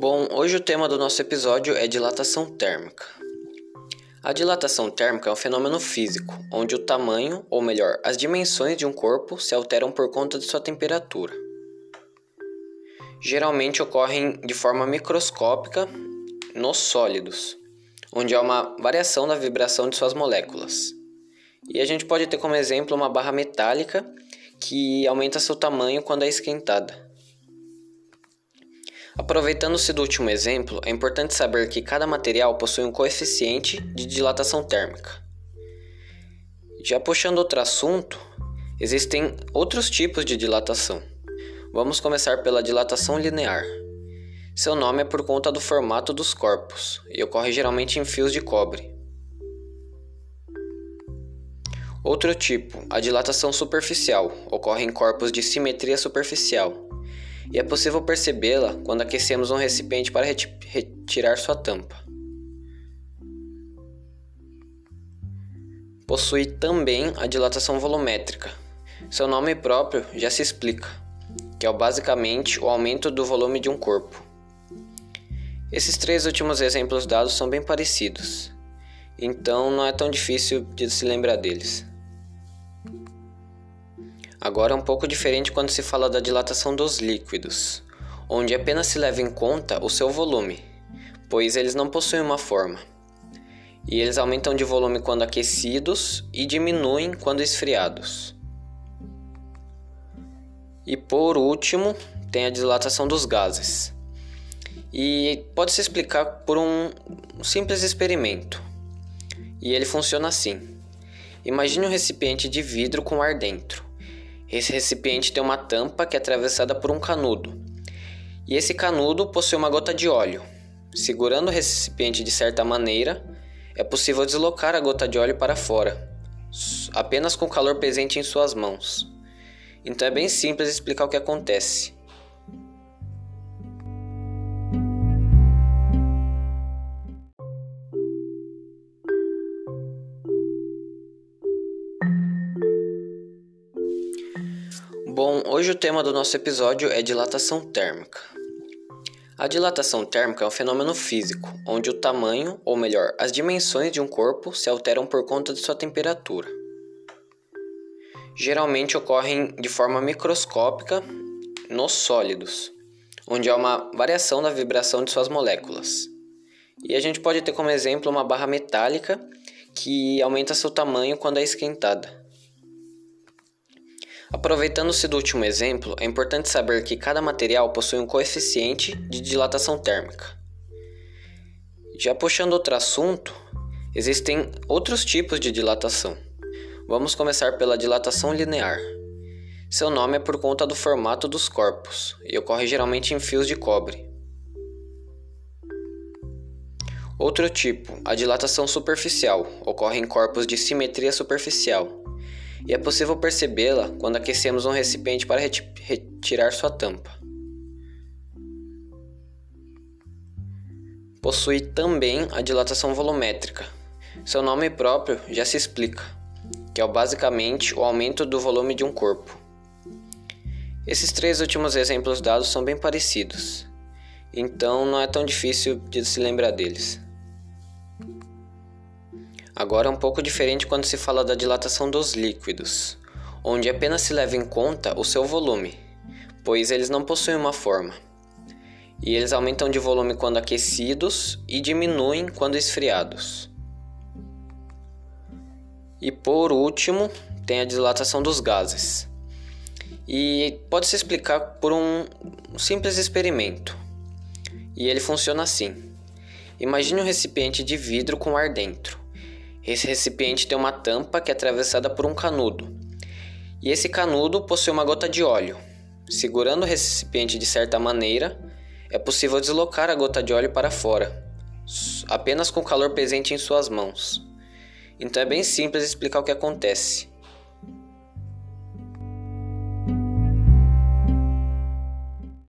Bom, hoje o tema do nosso episódio é dilatação térmica. A dilatação térmica é um fenômeno físico, onde o tamanho, ou melhor, as dimensões de um corpo se alteram por conta de sua temperatura. Geralmente ocorrem de forma microscópica nos sólidos, onde há uma variação da vibração de suas moléculas. E a gente pode ter como exemplo uma barra metálica que aumenta seu tamanho quando é esquentada. Aproveitando-se do último exemplo, é importante saber que cada material possui um coeficiente de dilatação térmica. Já puxando outro assunto, existem outros tipos de dilatação. Vamos começar pela dilatação linear. Seu nome é por conta do formato dos corpos e ocorre geralmente em fios de cobre. Outro tipo, a dilatação superficial, ocorre em corpos de simetria superficial e é possível percebê-la quando aquecemos um recipiente para retirar sua tampa. Possui também a dilatação volumétrica. Seu nome próprio já se explica, que é basicamente o aumento do volume de um corpo. Esses três últimos exemplos dados são bem parecidos, então não é tão difícil de se lembrar deles. Agora é um pouco diferente quando se fala da dilatação dos líquidos, onde apenas se leva em conta o seu volume, pois eles não possuem uma forma. E eles aumentam de volume quando aquecidos e diminuem quando esfriados. E por último, tem a dilatação dos gases. E pode se explicar por um simples experimento. E ele funciona assim: imagine um recipiente de vidro com ar dentro. Esse recipiente tem uma tampa que é atravessada por um canudo. E esse canudo possui uma gota de óleo. Segurando o recipiente de certa maneira, é possível deslocar a gota de óleo para fora, apenas com o calor presente em suas mãos. Então é bem simples explicar o que acontece. Bom, hoje o tema do nosso episódio é dilatação térmica. A dilatação térmica é um fenômeno físico, onde o tamanho, ou melhor, as dimensões de um corpo se alteram por conta de sua temperatura. Geralmente ocorrem de forma microscópica nos sólidos, onde há uma variação da vibração de suas moléculas. E a gente pode ter como exemplo uma barra metálica que aumenta seu tamanho quando é esquentada. Aproveitando-se do último exemplo, é importante saber que cada material possui um coeficiente de dilatação térmica. Já puxando outro assunto, existem outros tipos de dilatação. Vamos começar pela dilatação linear. Seu nome é por conta do formato dos corpos e ocorre geralmente em fios de cobre. Outro tipo, a dilatação superficial, ocorre em corpos de simetria superficial e é possível percebê-la quando aquecemos um recipiente para retirar sua tampa. Possui também a dilatação volumétrica. Seu nome próprio já se explica, que é basicamente o aumento do volume de um corpo. Esses três últimos exemplos dados são bem parecidos, então não é tão difícil de se lembrar deles. Agora é um pouco diferente quando se fala da dilatação dos líquidos, onde apenas se leva em conta o seu volume, pois eles não possuem uma forma. E eles aumentam de volume quando aquecidos e diminuem quando esfriados. E por último, tem a dilatação dos gases. E pode se explicar por um simples experimento. E ele funciona assim: imagine um recipiente de vidro com ar dentro. Esse recipiente tem uma tampa que é atravessada por um canudo. E esse canudo possui uma gota de óleo. Segurando o recipiente de certa maneira, é possível deslocar a gota de óleo para fora, apenas com o calor presente em suas mãos. Então é bem simples explicar o que acontece.